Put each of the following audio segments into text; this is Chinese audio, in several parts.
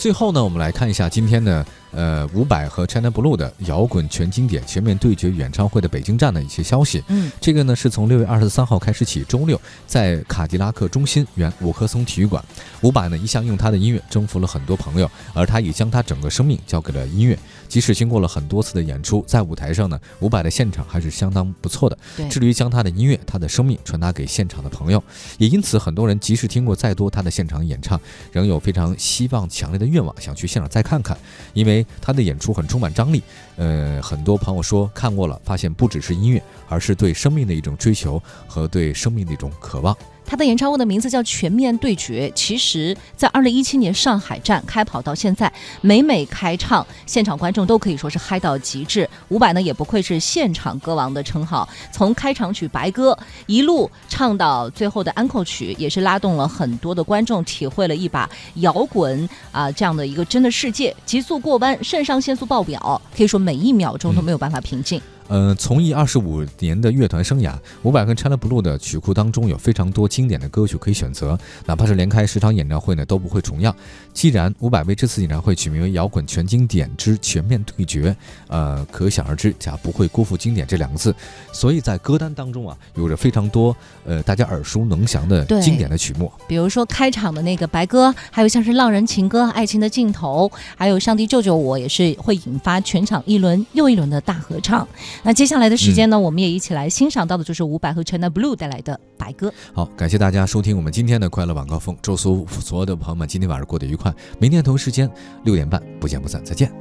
最后呢，我们来看一下今天的呃伍佰和 China Blue 的摇滚全经典全面对决演唱会的北京站的一些消息。嗯，这个呢是从六月二十三号开始起，周六在卡迪拉克中心原五棵松体育馆。伍佰呢一向用他的音乐征服了很多朋友，而他也将他整个生命交给了音乐。即使经过了很多次的演出，在舞台上呢，伍佰的现场还是相当不错的，对，致力于将他的音乐、他的生命传达给现场的朋友。也因此，很多人即使听过再多他的现场演唱，仍有非常希望、强烈的愿望想去现场再看看，因为他的演出很充满张力。呃，很多朋友说看过了，发现不只是音乐，而是对生命的一种追求和对生命的一种渴望。他的演唱会的名字叫《全面对决》。其实，在二零一七年上海站开跑到现在，每每开唱，现场观众都可以说是嗨到极致。伍佰呢，也不愧是现场歌王的称号，从开场曲《白鸽》一路唱到最后的安扣曲，也是拉动了很多的观众，体会了一把摇滚啊这样的一个真的世界。急速过弯，肾上腺素爆表，可以说每一秒钟都没有办法平静。呃从艺二十五年的乐团生涯，伍佰跟 China Blue 的曲库当中有非常多经典的歌曲可以选择，哪怕是连开十场演唱会呢都不会重样。既然伍佰为这次演唱会取名为“摇滚全经典之全面对决”，呃，可想而知，假不会辜负“经典”这两个字。所以在歌单当中啊，有着非常多呃大家耳熟能详的经典的曲目，比如说开场的那个《白鸽》，还有像是《浪人情歌》《爱情的尽头》，还有《上帝救救我》，也是会引发全场一轮又一轮的大合唱。那接下来的时间呢，我们也一起来欣赏到的就是伍佰和 China Blue 带来的《白鸽》。好，感谢大家收听我们今天的快乐晚高峰，祝所所有的朋友们今天晚上过得愉快。明天同一时间六点半不见不散，再见。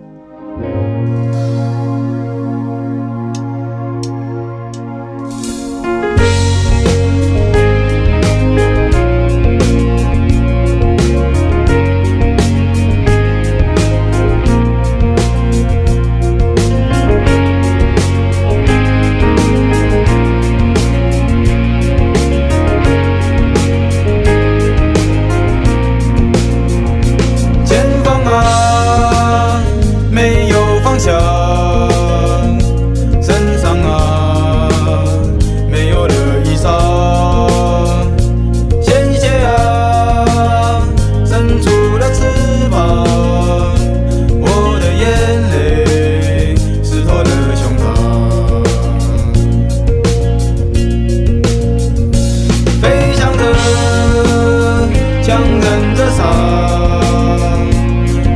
狂热的伤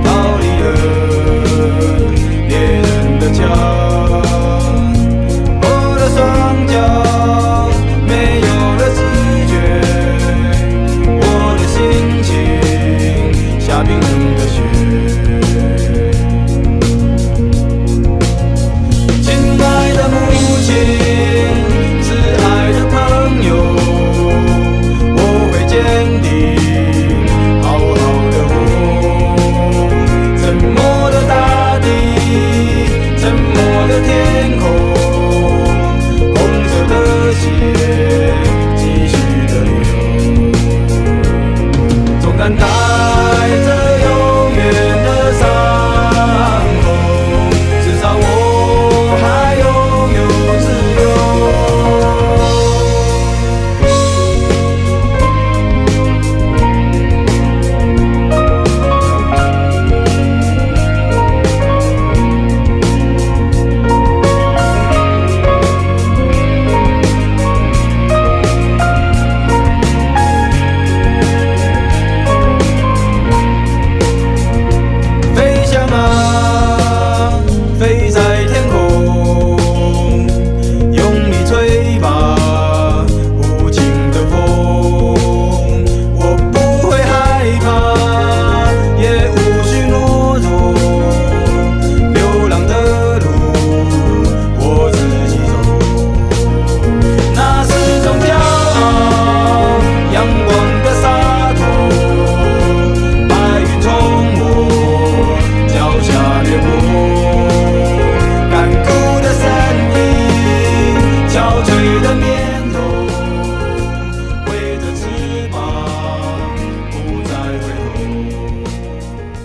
逃离了猎人的枪我的双脚没有了知觉我的心情下冰冷